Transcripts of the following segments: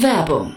Werbung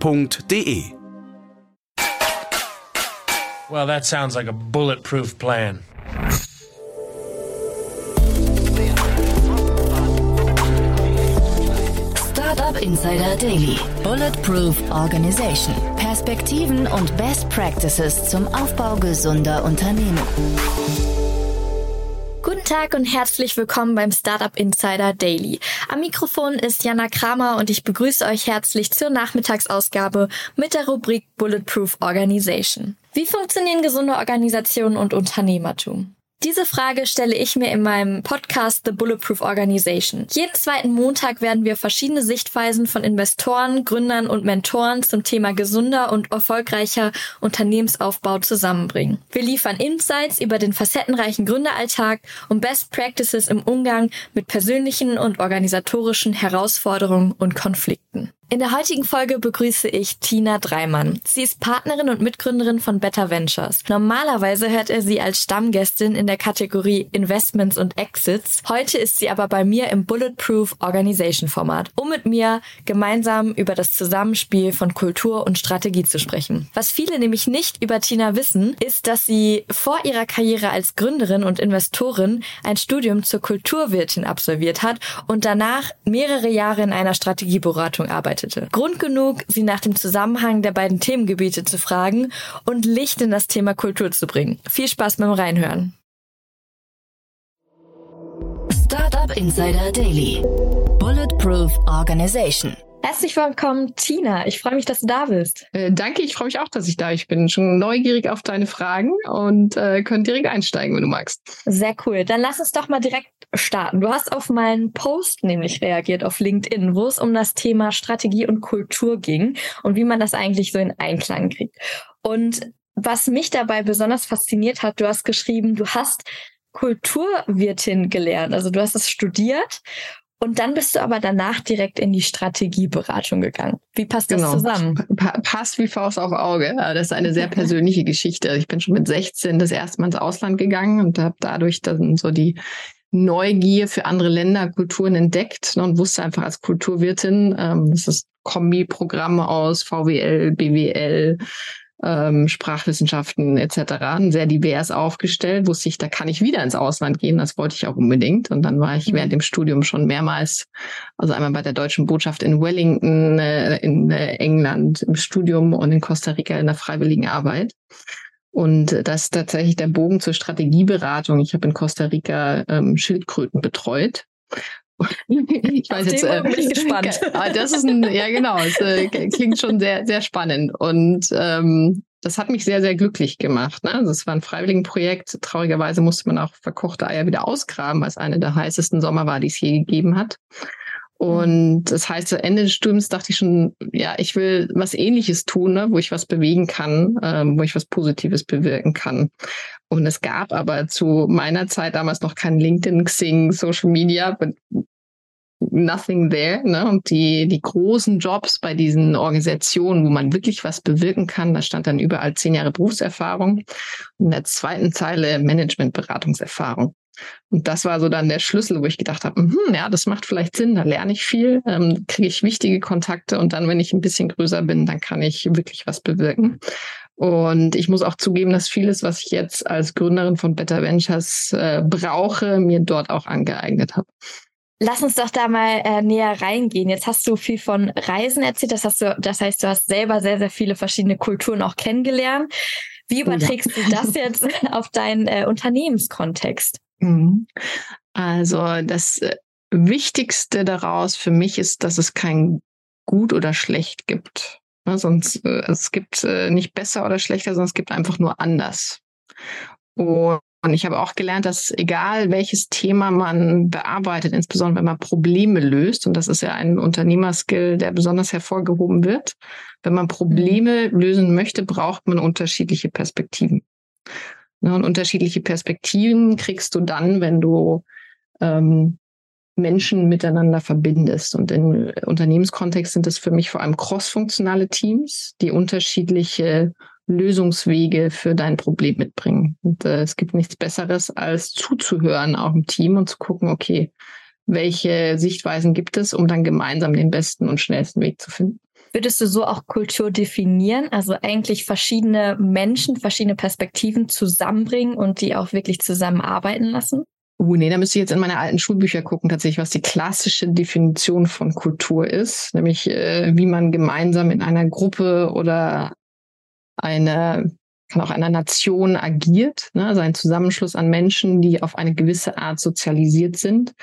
www.ftf.de. Well, that sounds like a bulletproof plan. Startup Insider Daily. Bulletproof Organization. Perspektiven und Best Practices zum Aufbau gesunder Unternehmen. Guten Tag und herzlich willkommen beim Startup Insider Daily. Am Mikrofon ist Jana Kramer und ich begrüße euch herzlich zur Nachmittagsausgabe mit der Rubrik Bulletproof Organization. Wie funktionieren gesunde Organisationen und Unternehmertum? Diese Frage stelle ich mir in meinem Podcast The Bulletproof Organization. Jeden zweiten Montag werden wir verschiedene Sichtweisen von Investoren, Gründern und Mentoren zum Thema gesunder und erfolgreicher Unternehmensaufbau zusammenbringen. Wir liefern Insights über den facettenreichen Gründeralltag und Best Practices im Umgang mit persönlichen und organisatorischen Herausforderungen und Konflikten. In der heutigen Folge begrüße ich Tina Dreimann. Sie ist Partnerin und Mitgründerin von Better Ventures. Normalerweise hört er sie als Stammgästin in der Kategorie Investments und Exits. Heute ist sie aber bei mir im Bulletproof Organization Format, um mit mir gemeinsam über das Zusammenspiel von Kultur und Strategie zu sprechen. Was viele nämlich nicht über Tina wissen, ist, dass sie vor ihrer Karriere als Gründerin und Investorin ein Studium zur Kulturwirtin absolviert hat und danach mehrere Jahre in einer Strategieberatung arbeitet arbeitete. Grund genug, sie nach dem Zusammenhang der beiden Themengebiete zu fragen und Licht in das Thema Kultur zu bringen. Viel Spaß beim Reinhören. Startup Insider Daily. Bulletproof Organization. Herzlich willkommen, Tina. Ich freue mich, dass du da bist. Äh, danke, ich freue mich auch, dass ich da bin. Ich bin schon neugierig auf deine Fragen und äh, können direkt einsteigen, wenn du magst. Sehr cool. Dann lass uns doch mal direkt starten. Du hast auf meinen Post nämlich reagiert auf LinkedIn, wo es um das Thema Strategie und Kultur ging und wie man das eigentlich so in Einklang kriegt. Und was mich dabei besonders fasziniert hat, du hast geschrieben, du hast Kulturwirtin gelernt. Also du hast es studiert und dann bist du aber danach direkt in die Strategieberatung gegangen. Wie passt das genau. zusammen? Pa passt wie Faust auf Auge. Das ist eine sehr persönliche Geschichte. Ich bin schon mit 16 das erste Mal ins Ausland gegangen und habe dadurch dann so die Neugier für andere Länder, Kulturen entdeckt und wusste einfach als Kulturwirtin, ähm, das ist Kombi-Programme aus VWL, BWL, ähm, Sprachwissenschaften etc. sehr divers aufgestellt, wusste ich, da kann ich wieder ins Ausland gehen. Das wollte ich auch unbedingt. Und dann war ich während dem Studium schon mehrmals, also einmal bei der deutschen Botschaft in Wellington, äh, in äh, England im Studium und in Costa Rica in der freiwilligen Arbeit. Und das ist tatsächlich der Bogen zur Strategieberatung. Ich habe in Costa Rica ähm, Schildkröten betreut ich weiß jetzt, äh, bin ich gespannt. Ah, das ist ein, ja genau, es äh, klingt schon sehr, sehr spannend. Und ähm, das hat mich sehr, sehr glücklich gemacht. Ne? Also es war ein Freiwilligenprojekt. Traurigerweise musste man auch verkochte Eier wieder ausgraben, weil es eine der heißesten Sommer war, die es je gegeben hat. Und das heißt, zu Ende des Studiums dachte ich schon, ja, ich will was Ähnliches tun, ne, wo ich was bewegen kann, ähm, wo ich was Positives bewirken kann. Und es gab aber zu meiner Zeit damals noch kein LinkedIn, Xing, Social Media, nothing there. Ne? Und die, die großen Jobs bei diesen Organisationen, wo man wirklich was bewirken kann, da stand dann überall zehn Jahre Berufserfahrung. Und in der zweiten Zeile Managementberatungserfahrung. Und das war so dann der Schlüssel, wo ich gedacht habe, hm, ja, das macht vielleicht Sinn, da lerne ich viel, ähm, kriege ich wichtige Kontakte und dann, wenn ich ein bisschen größer bin, dann kann ich wirklich was bewirken. Und ich muss auch zugeben, dass vieles, was ich jetzt als Gründerin von Better Ventures äh, brauche, mir dort auch angeeignet habe. Lass uns doch da mal äh, näher reingehen. Jetzt hast du viel von Reisen erzählt. Das, hast du, das heißt, du hast selber sehr, sehr viele verschiedene Kulturen auch kennengelernt. Wie überträgst ja. du das jetzt auf deinen äh, Unternehmenskontext? Mhm. Also das äh, Wichtigste daraus für mich ist, dass es kein gut oder schlecht gibt. Ne, sonst äh, es gibt äh, nicht besser oder schlechter, sondern es gibt einfach nur anders. Und Und ich habe auch gelernt, dass egal welches Thema man bearbeitet, insbesondere wenn man Probleme löst, und das ist ja ein Unternehmerskill, der besonders hervorgehoben wird, wenn man Probleme mhm. lösen möchte, braucht man unterschiedliche Perspektiven. Ne, und unterschiedliche Perspektiven kriegst du dann, wenn du ähm, Menschen miteinander verbindest. Und im Unternehmenskontext sind es für mich vor allem crossfunktionale Teams, die unterschiedliche Lösungswege für dein Problem mitbringen. Und äh, es gibt nichts Besseres, als zuzuhören auch im Team und zu gucken, okay, welche Sichtweisen gibt es, um dann gemeinsam den besten und schnellsten Weg zu finden. Würdest du so auch Kultur definieren? Also eigentlich verschiedene Menschen, verschiedene Perspektiven zusammenbringen und die auch wirklich zusammenarbeiten lassen? Uh, nee, da müsste ich jetzt in meine alten Schulbücher gucken, tatsächlich, was die klassische Definition von Kultur ist, nämlich äh, wie man gemeinsam in einer Gruppe oder eine, kann auch einer Nation agiert, ne? also ein Zusammenschluss an Menschen, die auf eine gewisse Art sozialisiert sind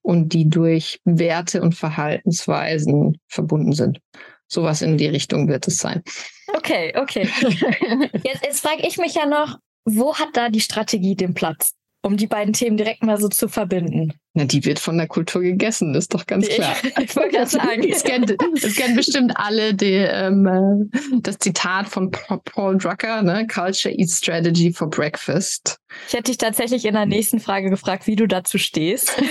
und die durch Werte und Verhaltensweisen verbunden sind. Sowas in die Richtung wird es sein. Okay, okay. Jetzt, jetzt frage ich mich ja noch, wo hat da die Strategie den Platz? um die beiden Themen direkt mal so zu verbinden. Na, die wird von der Kultur gegessen, ist doch ganz klar. Ich, ich wollte gerade sagen. Es kennen, es kennen bestimmt alle die, ähm, äh, das Zitat von Paul Drucker, ne? Culture eats strategy for breakfast. Ich hätte dich tatsächlich in der nächsten Frage gefragt, wie du dazu stehst.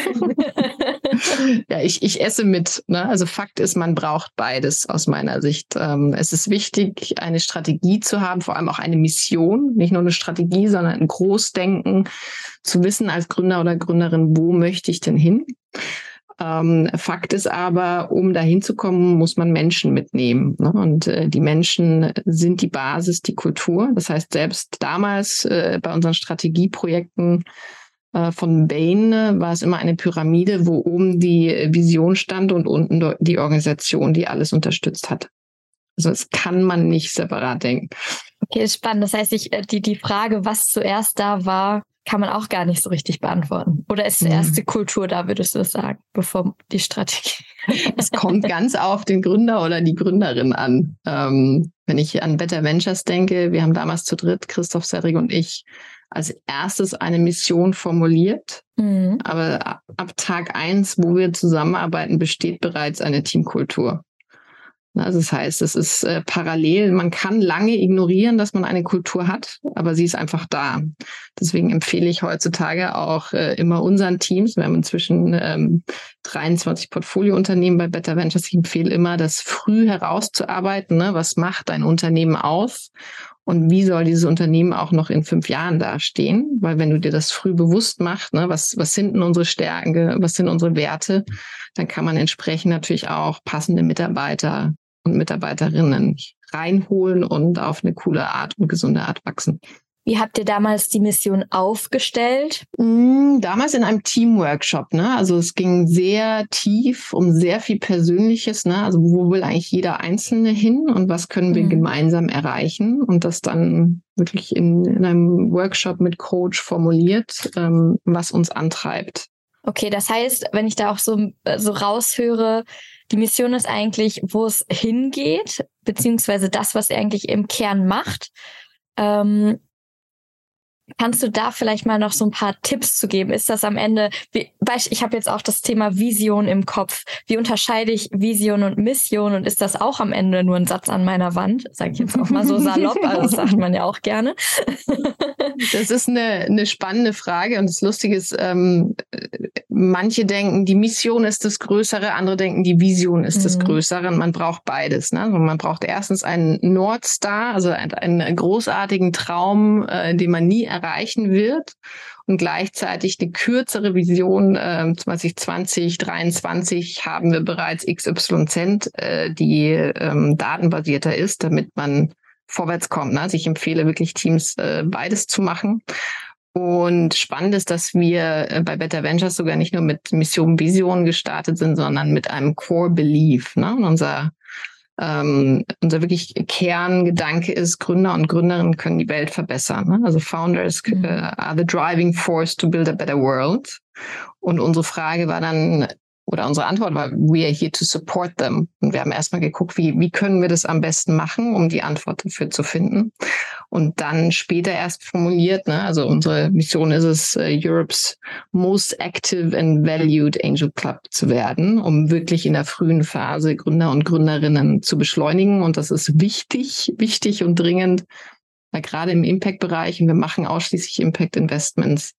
ja, ich, ich esse mit. Ne? Also Fakt ist, man braucht beides aus meiner Sicht. Ähm, es ist wichtig, eine Strategie zu haben, vor allem auch eine Mission, nicht nur eine Strategie, sondern ein Großdenken, zu wissen als Gründer oder Gründerin, wo möchte ich denn hin? Ähm, Fakt ist aber, um dahin zu kommen, muss man Menschen mitnehmen. Ne? Und äh, die Menschen sind die Basis, die Kultur. Das heißt, selbst damals äh, bei unseren Strategieprojekten äh, von Bain war es immer eine Pyramide, wo oben die Vision stand und unten die Organisation, die alles unterstützt hat. Also das kann man nicht separat denken. Okay, spannend. Das heißt, ich, äh, die, die Frage, was zuerst da war, kann man auch gar nicht so richtig beantworten. Oder ist zuerst mhm. die Kultur da, würdest du das sagen, bevor die Strategie? Es kommt ganz auf den Gründer oder die Gründerin an. Ähm, wenn ich an Better Ventures denke, wir haben damals zu dritt, Christoph Serrig und ich, als erstes eine Mission formuliert. Mhm. Aber ab Tag eins, wo wir zusammenarbeiten, besteht bereits eine Teamkultur. Also das heißt, es ist äh, parallel. Man kann lange ignorieren, dass man eine Kultur hat, aber sie ist einfach da. Deswegen empfehle ich heutzutage auch äh, immer unseren Teams, wir haben inzwischen ähm, 23 Portfoliounternehmen bei Better Ventures, ich empfehle immer, das früh herauszuarbeiten. Ne? Was macht ein Unternehmen aus? Und wie soll dieses Unternehmen auch noch in fünf Jahren dastehen? Weil wenn du dir das früh bewusst machst, ne, was, was sind denn unsere Stärken, was sind unsere Werte, dann kann man entsprechend natürlich auch passende Mitarbeiter und Mitarbeiterinnen reinholen und auf eine coole Art und gesunde Art wachsen. Wie habt ihr damals die Mission aufgestellt? Mm, damals in einem Teamworkshop, ne? Also es ging sehr tief um sehr viel Persönliches, ne? Also wo will eigentlich jeder Einzelne hin und was können wir mhm. gemeinsam erreichen? Und das dann wirklich in, in einem Workshop mit Coach formuliert, ähm, was uns antreibt. Okay, das heißt, wenn ich da auch so, so raushöre, die Mission ist eigentlich, wo es hingeht, beziehungsweise das, was er eigentlich im Kern macht. Ähm, Kannst du da vielleicht mal noch so ein paar Tipps zu geben? Ist das am Ende, wie, ich habe jetzt auch das Thema Vision im Kopf. Wie unterscheide ich Vision und Mission und ist das auch am Ende nur ein Satz an meiner Wand? Sage ich jetzt auch mal so salopp, also das sagt man ja auch gerne. das ist eine, eine spannende Frage und das Lustige ist, ähm, manche denken, die Mission ist das Größere, andere denken, die Vision ist mhm. das Größere und man braucht beides. Ne? Also man braucht erstens einen Nordstar, also einen, großartigen Traum, äh, den man nie erreichen wird und gleichzeitig eine kürzere Vision äh, 2020, 2023 haben wir bereits XYZ, äh, die ähm, datenbasierter ist, damit man vorwärts kommt. Ne? Also ich empfehle wirklich Teams äh, beides zu machen. Und spannend ist, dass wir äh, bei Better Ventures sogar nicht nur mit Mission Vision gestartet sind, sondern mit einem Core Belief. Ne? Und unser ähm, unser wirklich Kerngedanke ist, Gründer und Gründerinnen können die Welt verbessern. Ne? Also Founders mhm. uh, are the driving force to build a better world. Und unsere Frage war dann, oder unsere Antwort war, we are here to support them. Und wir haben erstmal geguckt, wie, wie können wir das am besten machen, um die Antwort dafür zu finden. Und dann später erst formuliert, ne, also unsere Mission ist es, uh, Europe's most active and valued Angel Club zu werden, um wirklich in der frühen Phase Gründer und Gründerinnen zu beschleunigen. Und das ist wichtig, wichtig und dringend, weil gerade im Impact-Bereich, und wir machen ausschließlich Impact-Investments,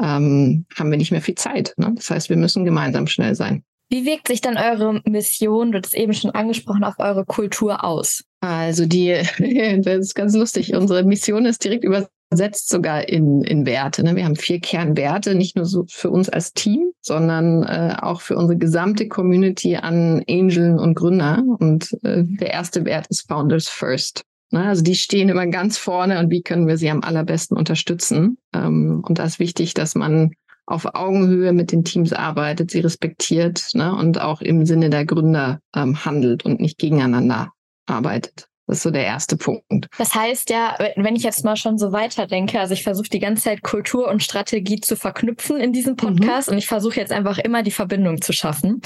ähm, haben wir nicht mehr viel Zeit. Ne? Das heißt, wir müssen gemeinsam schnell sein. Wie wirkt sich dann eure Mission, du hast es eben schon angesprochen, auf eure Kultur aus? Also die, das ist ganz lustig. Unsere Mission ist direkt übersetzt sogar in, in Werte. Ne? Wir haben vier Kernwerte, nicht nur so für uns als Team, sondern äh, auch für unsere gesamte Community an Angeln und Gründer. Und äh, der erste Wert ist Founders First. Ne? Also die stehen immer ganz vorne und wie können wir sie am allerbesten unterstützen. Ähm, und da ist wichtig, dass man auf Augenhöhe mit den Teams arbeitet, sie respektiert ne? und auch im Sinne der Gründer ähm, handelt und nicht gegeneinander arbeitet. Das ist so der erste Punkt. Das heißt ja, wenn ich jetzt mal schon so weiterdenke, also ich versuche die ganze Zeit Kultur und Strategie zu verknüpfen in diesem mhm. Podcast mhm. und ich versuche jetzt einfach immer die Verbindung zu schaffen.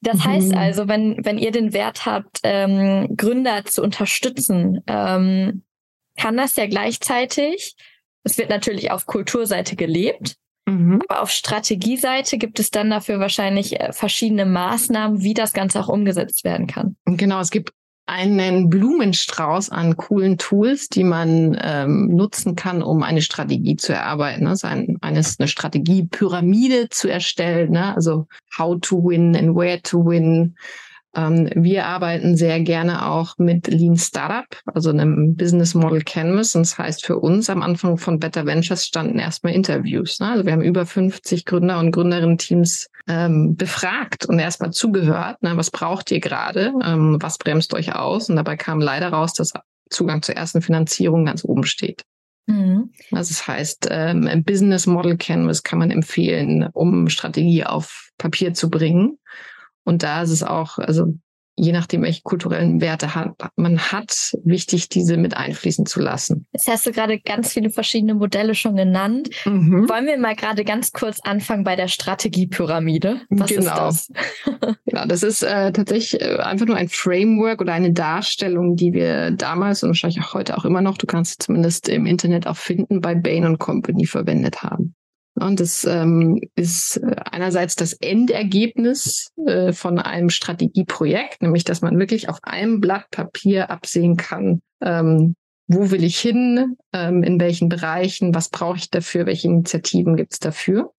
Das heißt mhm. also, wenn, wenn ihr den Wert habt, ähm, Gründer zu unterstützen, ähm, kann das ja gleichzeitig, es wird natürlich auf Kulturseite gelebt, mhm. aber auf Strategieseite gibt es dann dafür wahrscheinlich äh, verschiedene Maßnahmen, wie das Ganze auch umgesetzt werden kann. Genau, es gibt einen Blumenstrauß an coolen Tools, die man ähm, nutzen kann, um eine Strategie zu erarbeiten. Ne? Also ein, eines, eine Strategiepyramide zu erstellen, ne? also how to win and where to win, wir arbeiten sehr gerne auch mit Lean Startup, also einem Business Model Canvas. Und das heißt, für uns am Anfang von Better Ventures standen erstmal Interviews. Ne? Also wir haben über 50 Gründer und Gründerinnen-Teams ähm, befragt und erstmal zugehört. Ne? Was braucht ihr gerade? Ähm, was bremst euch aus? Und dabei kam leider raus, dass Zugang zur ersten Finanzierung ganz oben steht. Mhm. Also das heißt, ähm, ein Business Model Canvas kann man empfehlen, um Strategie auf Papier zu bringen. Und da ist es auch, also je nachdem, welche kulturellen Werte hat, man hat, wichtig, diese mit einfließen zu lassen. Jetzt hast du gerade ganz viele verschiedene Modelle schon genannt. Mhm. Wollen wir mal gerade ganz kurz anfangen bei der Strategiepyramide? Was genau. ist das? genau, das ist äh, tatsächlich äh, einfach nur ein Framework oder eine Darstellung, die wir damals und wahrscheinlich auch heute auch immer noch, du kannst zumindest im Internet auch finden, bei Bain Company verwendet haben. Und das ähm, ist äh, einerseits das Endergebnis äh, von einem Strategieprojekt, nämlich dass man wirklich auf einem Blatt Papier absehen kann, ähm, wo will ich hin, ähm, in welchen Bereichen, was brauche ich dafür, welche Initiativen gibt es dafür.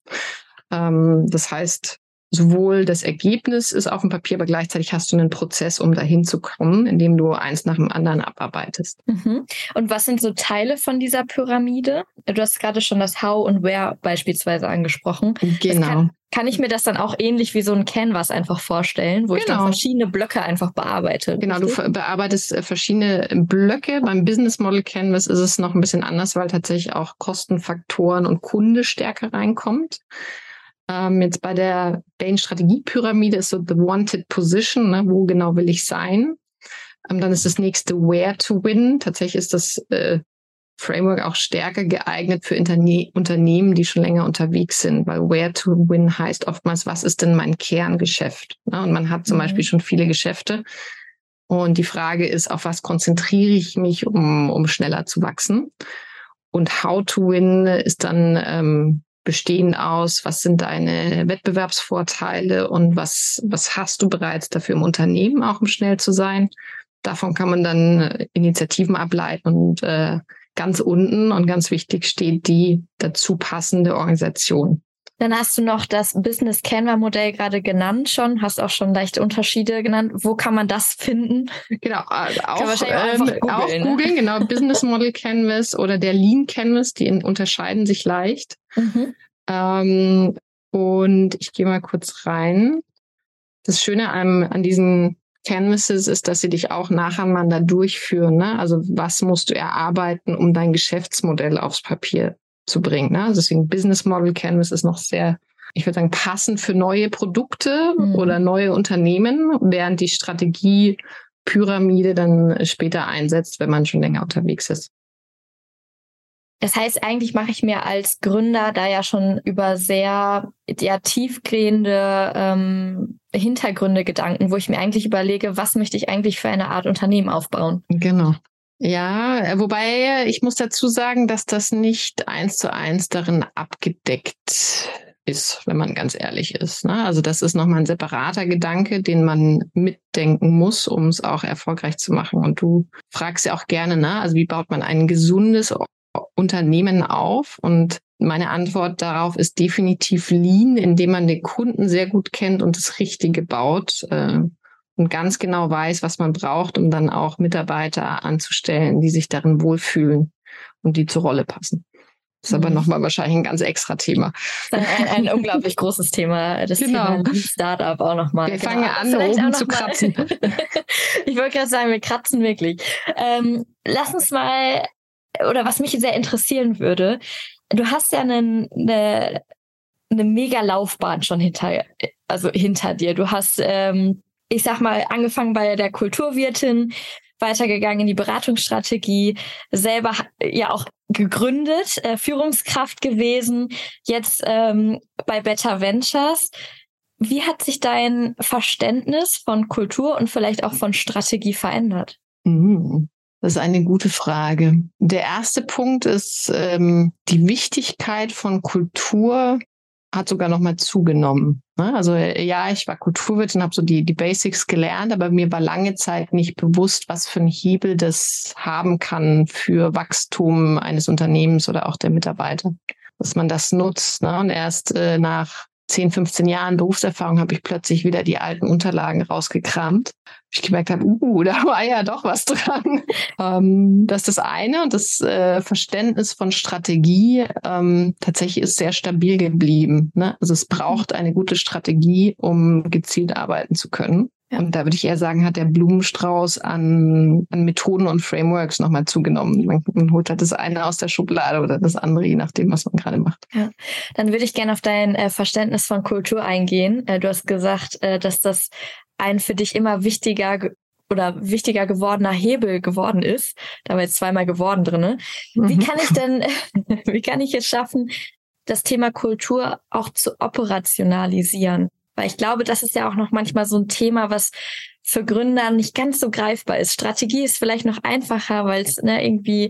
Ähm, das heißt, sowohl das Ergebnis ist auf dem Papier, aber gleichzeitig hast du einen Prozess, um dahin zu kommen, indem du eins nach dem anderen abarbeitest. Mhm. Und was sind so Teile von dieser Pyramide? Du hast gerade schon das How und Where beispielsweise angesprochen. Genau. Kann, kann, ich mir das dann auch ähnlich wie so ein Canvas einfach vorstellen, wo genau. ich dann genau. verschiedene Blöcke einfach bearbeite? Genau, richtig? du bearbeitest äh, verschiedene Blöcke. Beim Business Model Canvas ist es noch ein bisschen anders, weil tatsächlich auch Kostenfaktoren und Kunde stärker reinkommt. Ähm, jetzt bei der Bain-Strategiepyramide ist so the wanted position, ne? wo genau will ich sein. Ähm, dann ist das nächste where to win. Tatsächlich ist das äh, Framework auch stärker geeignet für Interne Unternehmen, die schon länger unterwegs sind, weil where to win heißt oftmals, was ist denn mein Kerngeschäft? Ne? Und man hat zum mhm. Beispiel schon viele Geschäfte. Und die Frage ist, auf was konzentriere ich mich, um, um schneller zu wachsen? Und how to win ist dann ähm, bestehen aus? Was sind deine Wettbewerbsvorteile und was, was hast du bereits dafür im Unternehmen, auch um schnell zu sein? Davon kann man dann äh, Initiativen ableiten und äh, ganz unten und ganz wichtig steht die dazu passende Organisation. Dann hast du noch das Business Canva Modell gerade genannt schon, hast auch schon leichte Unterschiede genannt. Wo kann man das finden? Genau, also auch, auch, ähm, auch ne? googeln, genau, Business Model Canvas oder der Lean Canvas, die unterscheiden sich leicht. Mhm. Ähm, und ich gehe mal kurz rein. Das Schöne an, an diesen Canvases ist, dass sie dich auch nacheinander durchführen. Ne? Also was musst du erarbeiten, um dein Geschäftsmodell aufs Papier zu bringen. Ne? Also deswegen Business Model Canvas ist noch sehr, ich würde sagen, passend für neue Produkte mhm. oder neue Unternehmen, während die Strategie Pyramide dann später einsetzt, wenn man schon länger unterwegs ist. Das heißt, eigentlich mache ich mir als Gründer da ja schon über sehr ja, tiefgehende ähm, Hintergründe Gedanken, wo ich mir eigentlich überlege, was möchte ich eigentlich für eine Art Unternehmen aufbauen. Genau. Ja, wobei ich muss dazu sagen, dass das nicht eins zu eins darin abgedeckt ist, wenn man ganz ehrlich ist. Ne? Also das ist nochmal ein separater Gedanke, den man mitdenken muss, um es auch erfolgreich zu machen. Und du fragst ja auch gerne, ne? also wie baut man ein gesundes Unternehmen auf? Und meine Antwort darauf ist definitiv Lean, indem man den Kunden sehr gut kennt und das Richtige baut äh, und ganz genau weiß, was man braucht, um dann auch Mitarbeiter anzustellen, die sich darin wohlfühlen und die zur Rolle passen. Das ist aber mhm. nochmal wahrscheinlich ein ganz extra Thema. Ein, ein, unglaublich großes Thema, das genau. Thema Startup auch nochmal. Wir genau. fangen an, oben zu kratzen. ich wollte gerade sagen, wir kratzen wirklich. Ähm, lass uns mal, oder was mich sehr interessieren würde, du hast ja einen, eine, eine mega Laufbahn schon hinter, also hinter dir. Du hast, ähm, ich sag mal, angefangen bei der Kulturwirtin, weitergegangen in die Beratungsstrategie, selber ja auch gegründet, äh, Führungskraft gewesen, jetzt ähm, bei Better Ventures. Wie hat sich dein Verständnis von Kultur und vielleicht auch von Strategie verändert? Mhm. Das ist eine gute Frage. Der erste Punkt ist ähm, die Wichtigkeit von Kultur hat sogar noch mal zugenommen. Ne? Also ja, ich war Kulturwirtin, habe so die, die Basics gelernt, aber mir war lange Zeit nicht bewusst, was für ein Hebel das haben kann für Wachstum eines Unternehmens oder auch der Mitarbeiter. Dass man das nutzt. Ne? Und erst äh, nach 10, 15 Jahren Berufserfahrung habe ich plötzlich wieder die alten Unterlagen rausgekramt. Ich gemerkt habe, uh, da war ja doch was dran. ähm, das ist das eine und das äh, Verständnis von Strategie ähm, tatsächlich ist sehr stabil geblieben. Ne? Also es braucht eine gute Strategie, um gezielt arbeiten zu können. Und da würde ich eher sagen, hat der Blumenstrauß an, an Methoden und Frameworks nochmal zugenommen. Man, man, holt halt das eine aus der Schublade oder das andere, je nachdem, was man gerade macht. Ja. Dann würde ich gerne auf dein äh, Verständnis von Kultur eingehen. Äh, du hast gesagt, äh, dass das ein für dich immer wichtiger oder wichtiger gewordener Hebel geworden ist. Da war jetzt zweimal geworden drinne. Mhm. Wie kann ich denn, wie kann ich es schaffen, das Thema Kultur auch zu operationalisieren? Weil ich glaube, das ist ja auch noch manchmal so ein Thema, was für Gründer nicht ganz so greifbar ist. Strategie ist vielleicht noch einfacher, weil es ne, irgendwie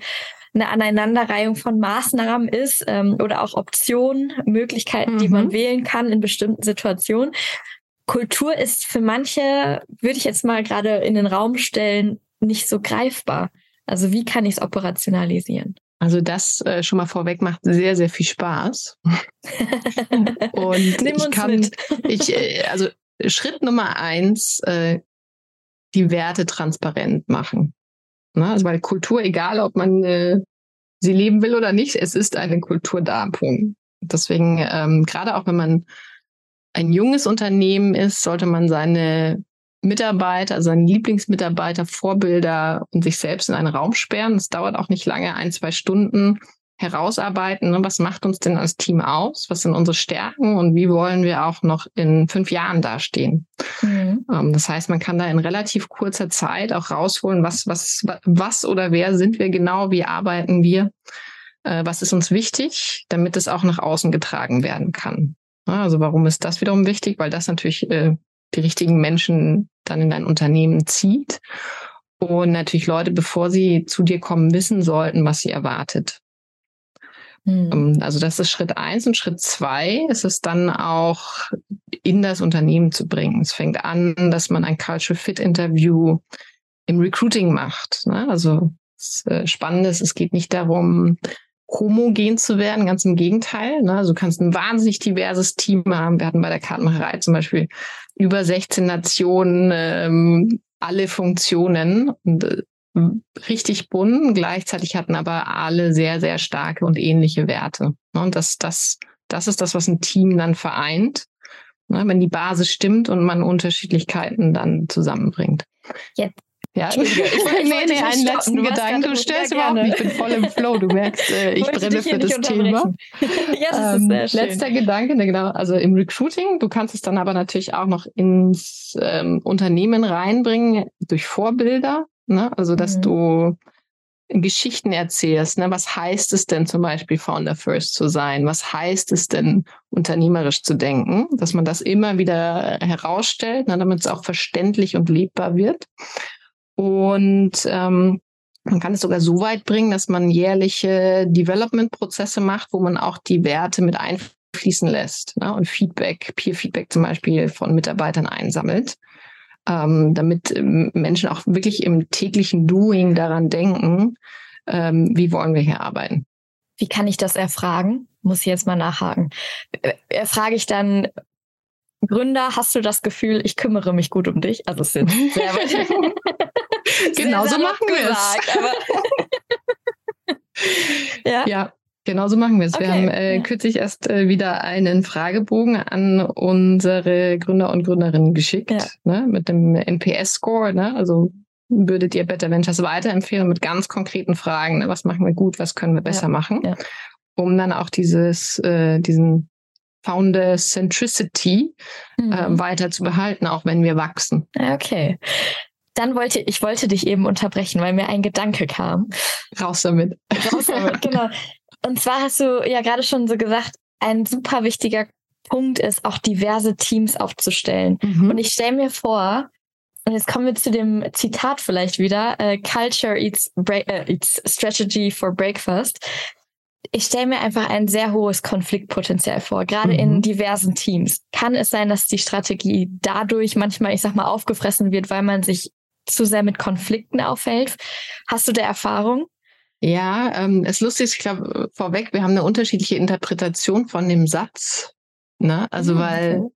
eine Aneinanderreihung von Maßnahmen ist ähm, oder auch Optionen, Möglichkeiten, mhm. die man mhm. wählen kann in bestimmten Situationen. Kultur ist für manche, würde ich jetzt mal gerade in den Raum stellen, nicht so greifbar. Also wie kann ich es operationalisieren? Also das äh, schon mal vorweg macht sehr, sehr viel Spaß. Und Nimm ich kann, mit. ich, äh, also Schritt Nummer eins, äh, die Werte transparent machen. Na, also weil Kultur, egal ob man äh, sie leben will oder nicht, es ist eine Kultur da. Punkt. Deswegen, ähm, gerade auch wenn man ein junges Unternehmen ist, sollte man seine Mitarbeiter, also seine Lieblingsmitarbeiter, Vorbilder und sich selbst in einen Raum sperren. Es dauert auch nicht lange, ein, zwei Stunden herausarbeiten. Ne? Was macht uns denn als Team aus? Was sind unsere Stärken und wie wollen wir auch noch in fünf Jahren dastehen? Mhm. Ähm, das heißt, man kann da in relativ kurzer Zeit auch rausholen, was, was, was oder wer sind wir genau, wie arbeiten wir, äh, was ist uns wichtig, damit es auch nach außen getragen werden kann. Also warum ist das wiederum wichtig? Weil das natürlich äh, die richtigen Menschen dann in dein Unternehmen zieht. Und natürlich Leute, bevor sie zu dir kommen, wissen sollten, was sie erwartet. Mhm. Also das ist Schritt eins und Schritt zwei ist es dann auch in das Unternehmen zu bringen. Es fängt an, dass man ein Cultural Fit Interview im Recruiting macht. Ne? Also äh, ist, es geht nicht darum, homogen zu werden, ganz im Gegenteil. Ne? Also du kannst ein wahnsinnig diverses Team haben. Wir hatten bei der Kartenmacherei zum Beispiel über 16 Nationen, ähm, alle Funktionen und äh, richtig bunt. Gleichzeitig hatten aber alle sehr, sehr starke und ähnliche Werte. Ne? Und das, das, das ist das, was ein Team dann vereint, ne? wenn die Basis stimmt und man Unterschiedlichkeiten dann zusammenbringt. Jetzt ja, ich, ich, nee, nee, einen letzten Gedanken. Du störst überhaupt nicht. Ich bin voll im Flow. Du merkst, äh, ich brenne für das Thema. ja, das ähm, ist sehr schön. Letzter Gedanke, ne, genau. Also im Recruiting, du kannst es dann aber natürlich auch noch ins ähm, Unternehmen reinbringen durch Vorbilder. Ne? Also, dass mhm. du Geschichten erzählst. Ne? Was heißt es denn zum Beispiel Founder First zu sein? Was heißt es denn unternehmerisch zu denken? Dass man das immer wieder herausstellt, ne? damit es auch verständlich und lebbar wird. Und ähm, man kann es sogar so weit bringen, dass man jährliche Development-Prozesse macht, wo man auch die Werte mit einfließen lässt ne? und Feedback, Peer-Feedback zum Beispiel von Mitarbeitern einsammelt ähm, damit ähm, Menschen auch wirklich im täglichen Doing daran denken, ähm, wie wollen wir hier arbeiten. Wie kann ich das erfragen? Muss ich jetzt mal nachhaken. Äh, erfrage ich dann Gründer, hast du das Gefühl, ich kümmere mich gut um dich? Also es sind sehr Genau so machen wir es. ja. ja, Genau so machen wir es. Okay. Wir haben äh, kürzlich erst äh, wieder einen Fragebogen an unsere Gründer und Gründerinnen geschickt, ja. ne, mit dem NPS-Score. Ne? Also würdet ihr Better Ventures weiterempfehlen mit ganz konkreten Fragen, ne? was machen wir gut, was können wir besser ja. machen, ja. um dann auch dieses, äh, diesen Founder Centricity mhm. äh, weiter zu behalten, auch wenn wir wachsen. Okay. Dann wollte ich wollte dich eben unterbrechen, weil mir ein Gedanke kam. Raus damit. Raus damit, genau. Und zwar hast du ja gerade schon so gesagt, ein super wichtiger Punkt ist, auch diverse Teams aufzustellen. Mhm. Und ich stelle mir vor, und jetzt kommen wir zu dem Zitat vielleicht wieder, uh, Culture eats, uh, eats Strategy for Breakfast. Ich stelle mir einfach ein sehr hohes Konfliktpotenzial vor, gerade mhm. in diversen Teams. Kann es sein, dass die Strategie dadurch manchmal, ich sag mal, aufgefressen wird, weil man sich zu sehr mit Konflikten aufhält? Hast du da Erfahrung? Ja, ähm, es ist lustig, ich glaube, vorweg, wir haben eine unterschiedliche Interpretation von dem Satz. Ne? Also, mhm, weil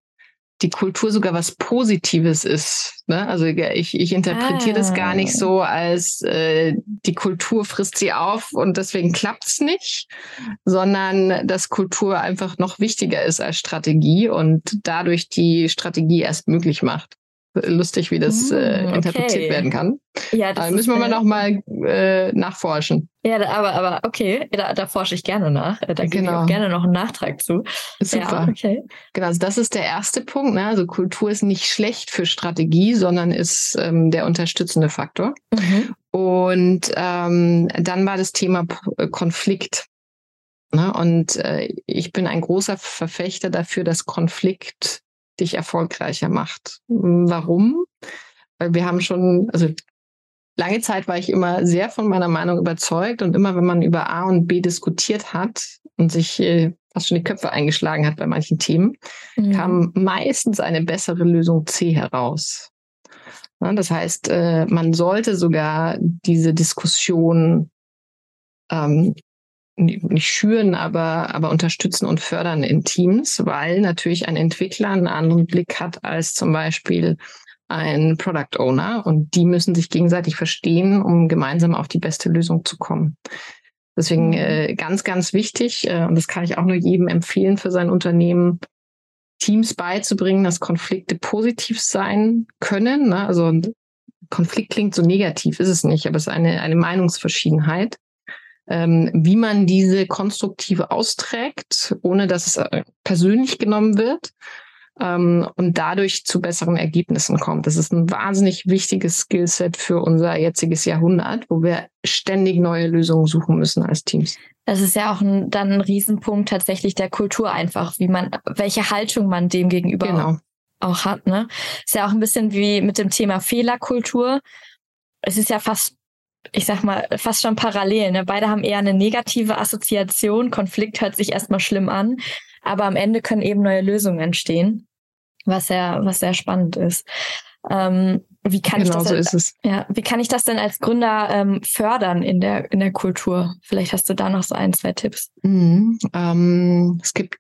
die Kultur sogar was Positives ist. Ne? Also ich, ich interpretiere ah. das gar nicht so, als äh, die Kultur frisst sie auf und deswegen klappt's nicht, sondern dass Kultur einfach noch wichtiger ist als Strategie und dadurch die Strategie erst möglich macht lustig, wie das äh, okay. interpretiert werden kann. Ja, das äh, müssen wir mal noch mal äh, nachforschen. Ja, aber aber okay, da, da forsche ich gerne nach. Äh, da gebe genau. ich auch gerne noch einen Nachtrag zu. Super. Ja, okay. Genau, also das ist der erste Punkt. Ne? Also Kultur ist nicht schlecht für Strategie, sondern ist ähm, der unterstützende Faktor. Mhm. Und ähm, dann war das Thema P Konflikt. Ne? Und äh, ich bin ein großer Verfechter dafür, dass Konflikt dich erfolgreicher macht. Warum? Weil wir haben schon, also lange Zeit war ich immer sehr von meiner Meinung überzeugt und immer wenn man über A und B diskutiert hat und sich äh, fast schon die Köpfe eingeschlagen hat bei manchen Themen, mhm. kam meistens eine bessere Lösung C heraus. Ja, das heißt, äh, man sollte sogar diese Diskussion ähm, nicht schüren, aber, aber unterstützen und fördern in Teams, weil natürlich ein Entwickler einen anderen Blick hat als zum Beispiel ein Product Owner und die müssen sich gegenseitig verstehen, um gemeinsam auf die beste Lösung zu kommen. Deswegen mhm. äh, ganz, ganz wichtig, äh, und das kann ich auch nur jedem empfehlen für sein Unternehmen, Teams beizubringen, dass Konflikte positiv sein können. Ne? Also Konflikt klingt so negativ, ist es nicht, aber es ist eine, eine Meinungsverschiedenheit wie man diese konstruktive austrägt, ohne dass es äh, persönlich genommen wird ähm, und dadurch zu besseren Ergebnissen kommt. Das ist ein wahnsinnig wichtiges Skillset für unser jetziges Jahrhundert, wo wir ständig neue Lösungen suchen müssen als Teams. Das ist ja auch ein, dann ein Riesenpunkt tatsächlich der Kultur einfach, wie man, welche Haltung man dem gegenüber genau. auch hat. Ne? Ist ja auch ein bisschen wie mit dem Thema Fehlerkultur. Es ist ja fast ich sag mal, fast schon parallel. Ne? Beide haben eher eine negative Assoziation. Konflikt hört sich erstmal schlimm an, aber am Ende können eben neue Lösungen entstehen, was sehr, was sehr spannend ist. Ähm, wie kann genau ich das, so ist es. Ja, wie kann ich das denn als Gründer ähm, fördern in der in der Kultur? Vielleicht hast du da noch so ein, zwei Tipps. Mhm, ähm, es gibt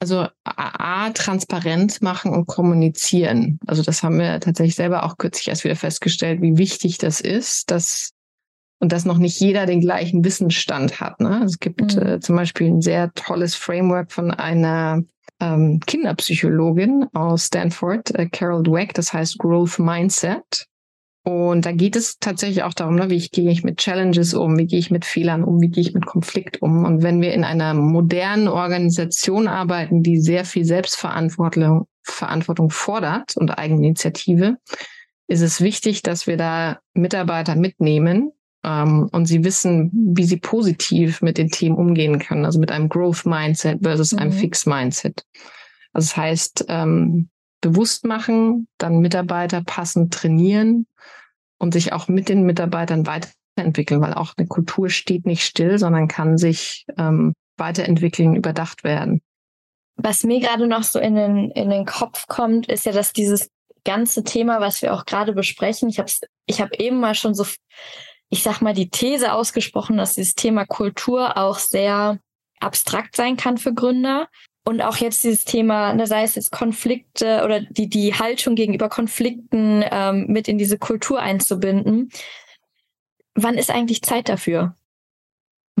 also A, transparent machen und kommunizieren. Also das haben wir tatsächlich selber auch kürzlich erst wieder festgestellt, wie wichtig das ist, dass und dass noch nicht jeder den gleichen Wissensstand hat. Ne? Es gibt mhm. äh, zum Beispiel ein sehr tolles Framework von einer ähm, Kinderpsychologin aus Stanford, äh, Carol Dweck, das heißt Growth Mindset. Und da geht es tatsächlich auch darum, ne, wie ich gehe ich mit Challenges um, wie gehe ich mit Fehlern um, wie gehe ich mit Konflikt um. Und wenn wir in einer modernen Organisation arbeiten, die sehr viel Selbstverantwortung Verantwortung fordert und Eigeninitiative, ist es wichtig, dass wir da Mitarbeiter mitnehmen, ähm, und sie wissen, wie sie positiv mit den Themen umgehen können, also mit einem Growth Mindset versus mhm. einem Fix Mindset. Also das heißt, ähm, bewusst machen, dann Mitarbeiter passend trainieren und sich auch mit den Mitarbeitern weiterentwickeln, weil auch eine Kultur steht nicht still, sondern kann sich ähm, weiterentwickeln, überdacht werden. Was mir gerade noch so in den, in den Kopf kommt, ist ja, dass dieses ganze Thema, was wir auch gerade besprechen, ich habe ich hab eben mal schon so, ich sag mal, die These ausgesprochen, dass dieses Thema Kultur auch sehr abstrakt sein kann für Gründer. Und auch jetzt dieses Thema, ne, sei es jetzt Konflikte oder die, die Haltung gegenüber Konflikten ähm, mit in diese Kultur einzubinden. Wann ist eigentlich Zeit dafür?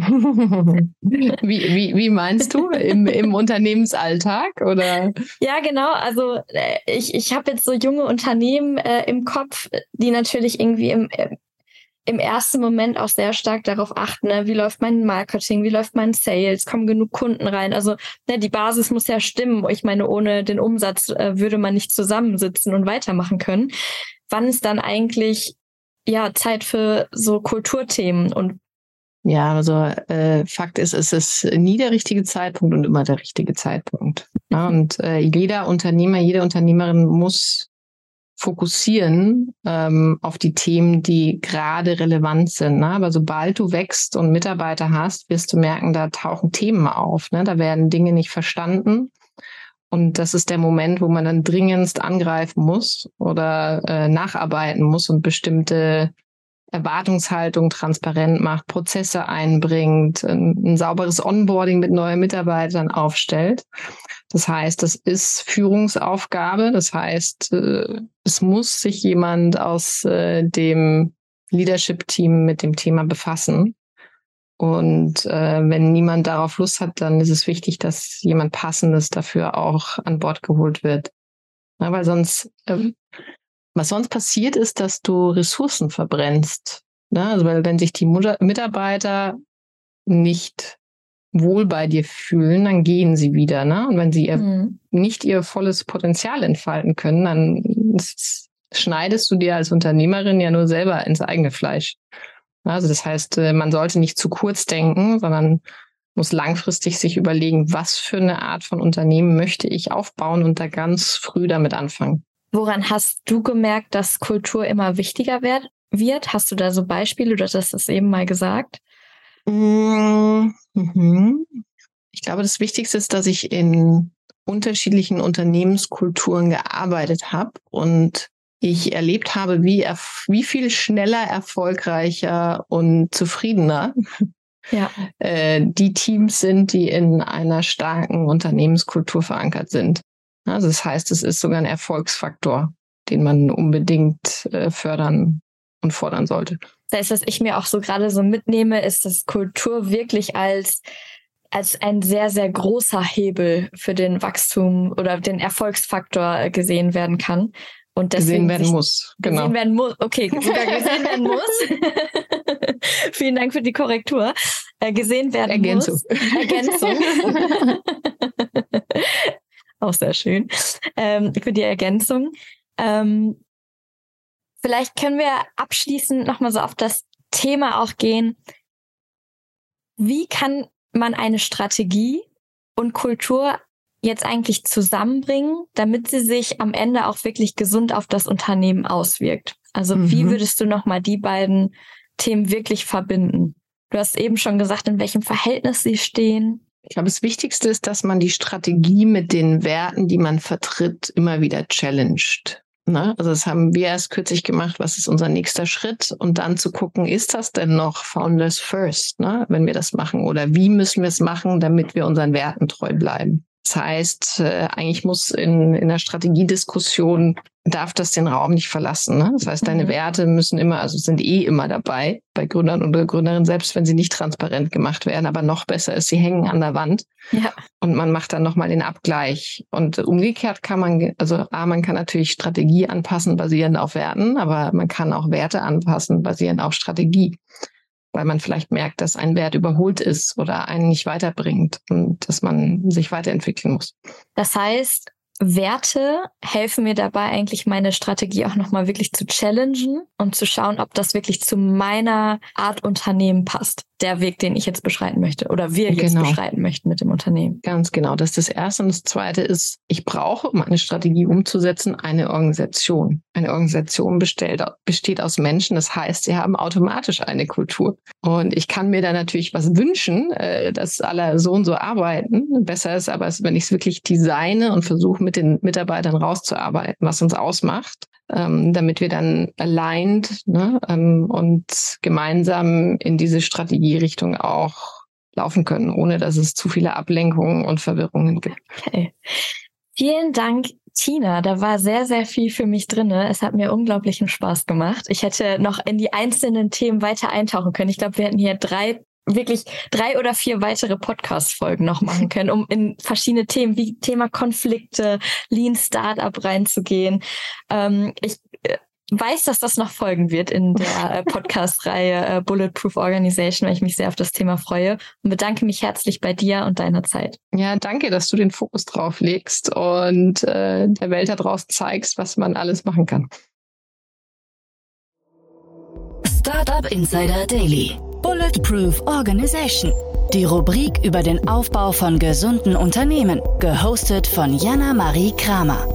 wie, wie, wie meinst du? Im, Im Unternehmensalltag oder? Ja, genau. Also äh, ich, ich habe jetzt so junge Unternehmen äh, im Kopf, die natürlich irgendwie im, im ersten Moment auch sehr stark darauf achten, ne? wie läuft mein Marketing, wie läuft mein Sales, kommen genug Kunden rein. Also ne, die Basis muss ja stimmen. Ich meine, ohne den Umsatz äh, würde man nicht zusammensitzen und weitermachen können. Wann ist dann eigentlich ja Zeit für so Kulturthemen und ja, also äh, Fakt ist, es ist nie der richtige Zeitpunkt und immer der richtige Zeitpunkt. Ja, und äh, jeder Unternehmer, jede Unternehmerin muss fokussieren ähm, auf die Themen, die gerade relevant sind. Ne? Aber sobald du wächst und Mitarbeiter hast, wirst du merken, da tauchen Themen auf. Ne? Da werden Dinge nicht verstanden. Und das ist der Moment, wo man dann dringendst angreifen muss oder äh, nacharbeiten muss und bestimmte Erwartungshaltung transparent macht, Prozesse einbringt, ein, ein sauberes Onboarding mit neuen Mitarbeitern aufstellt. Das heißt, das ist Führungsaufgabe. Das heißt, äh, es muss sich jemand aus äh, dem Leadership-Team mit dem Thema befassen. Und äh, wenn niemand darauf Lust hat, dann ist es wichtig, dass jemand Passendes dafür auch an Bord geholt wird. Ja, weil sonst ähm, was sonst passiert ist, dass du Ressourcen verbrennst. Ne? Also weil wenn sich die Mutter Mitarbeiter nicht wohl bei dir fühlen, dann gehen sie wieder. Ne? Und wenn sie ihr, mhm. nicht ihr volles Potenzial entfalten können, dann schneidest du dir als Unternehmerin ja nur selber ins eigene Fleisch. Also das heißt, äh, man sollte nicht zu kurz denken, sondern muss langfristig sich überlegen, was für eine Art von Unternehmen möchte ich aufbauen und da ganz früh damit anfangen. Woran hast du gemerkt, dass Kultur immer wichtiger wird? Hast du da so Beispiele? Du hast das eben mal gesagt. Mhm. Ich glaube, das Wichtigste ist, dass ich in unterschiedlichen Unternehmenskulturen gearbeitet habe und ich erlebt habe, wie, wie viel schneller, erfolgreicher und zufriedener ja. äh, die Teams sind, die in einer starken Unternehmenskultur verankert sind. Also das heißt, es ist sogar ein Erfolgsfaktor, den man unbedingt äh, fördern und fordern sollte. Das heißt, was ich mir auch so gerade so mitnehme, ist, dass Kultur wirklich als als ein sehr, sehr großer Hebel für den Wachstum oder den Erfolgsfaktor gesehen werden kann. Und deswegen gesehen werden muss. Genau. Gesehen werden muss. Okay, sogar gesehen werden muss. Vielen Dank für die Korrektur. Äh, gesehen werden Ergänzung. muss. Ergänzung. Auch sehr schön. Ähm, für die Ergänzung. Ähm, vielleicht können wir abschließend nochmal so auf das Thema auch gehen. Wie kann man eine Strategie und Kultur jetzt eigentlich zusammenbringen, damit sie sich am Ende auch wirklich gesund auf das Unternehmen auswirkt? Also mhm. wie würdest du nochmal die beiden Themen wirklich verbinden? Du hast eben schon gesagt, in welchem Verhältnis sie stehen. Ich glaube, das Wichtigste ist, dass man die Strategie mit den Werten, die man vertritt, immer wieder challenged. Ne? Also das haben wir erst kürzlich gemacht, was ist unser nächster Schritt und dann zu gucken, ist das denn noch Founders First, ne? wenn wir das machen oder wie müssen wir es machen, damit wir unseren Werten treu bleiben. Das heißt, äh, eigentlich muss in, in der Strategiediskussion darf das den Raum nicht verlassen. Ne? Das heißt, deine mhm. Werte müssen immer, also sind eh immer dabei bei Gründern oder Gründerinnen, selbst wenn sie nicht transparent gemacht werden. Aber noch besser ist, sie hängen an der Wand ja. und man macht dann nochmal den Abgleich. Und umgekehrt kann man, also A, man kann natürlich Strategie anpassen, basierend auf Werten, aber man kann auch Werte anpassen, basierend auf Strategie weil man vielleicht merkt, dass ein Wert überholt ist oder einen nicht weiterbringt und dass man sich weiterentwickeln muss. Das heißt, Werte helfen mir dabei eigentlich meine Strategie auch nochmal wirklich zu challengen und zu schauen, ob das wirklich zu meiner Art Unternehmen passt. Der Weg, den ich jetzt beschreiten möchte oder wir jetzt genau. beschreiten möchten mit dem Unternehmen. Ganz genau. Das ist das Erste. Und das Zweite ist, ich brauche, um eine Strategie umzusetzen, eine Organisation. Eine Organisation bestellt, besteht aus Menschen. Das heißt, sie haben automatisch eine Kultur. Und ich kann mir da natürlich was wünschen, äh, dass alle so und so arbeiten. Besser ist aber, wenn ich es wirklich designe und versuche, mit den Mitarbeitern rauszuarbeiten, was uns ausmacht, ähm, damit wir dann aligned ne, ähm, und gemeinsam in diese Strategierichtung auch laufen können, ohne dass es zu viele Ablenkungen und Verwirrungen gibt. Okay. Vielen Dank, Tina. Da war sehr, sehr viel für mich drinne. Es hat mir unglaublichen Spaß gemacht. Ich hätte noch in die einzelnen Themen weiter eintauchen können. Ich glaube, wir hätten hier drei wirklich drei oder vier weitere Podcast-Folgen noch machen können, um in verschiedene Themen wie Thema Konflikte, Lean Startup reinzugehen. Ähm, ich äh, weiß, dass das noch folgen wird in der äh, Podcast-Reihe äh, Bulletproof Organization, weil ich mich sehr auf das Thema freue und bedanke mich herzlich bei dir und deiner Zeit. Ja, danke, dass du den Fokus drauf legst und äh, der Welt da draußen zeigst, was man alles machen kann. Startup Insider Daily Bulletproof Organization. Die Rubrik über den Aufbau von gesunden Unternehmen, gehostet von Jana Marie Kramer.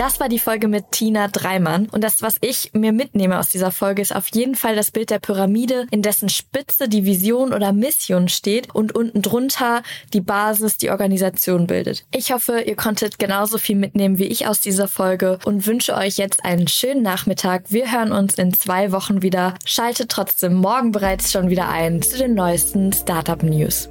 Das war die Folge mit Tina Dreimann. Und das, was ich mir mitnehme aus dieser Folge, ist auf jeden Fall das Bild der Pyramide, in dessen Spitze die Vision oder Mission steht und unten drunter die Basis, die Organisation bildet. Ich hoffe, ihr konntet genauso viel mitnehmen wie ich aus dieser Folge und wünsche euch jetzt einen schönen Nachmittag. Wir hören uns in zwei Wochen wieder. Schaltet trotzdem morgen bereits schon wieder ein zu den neuesten Startup News.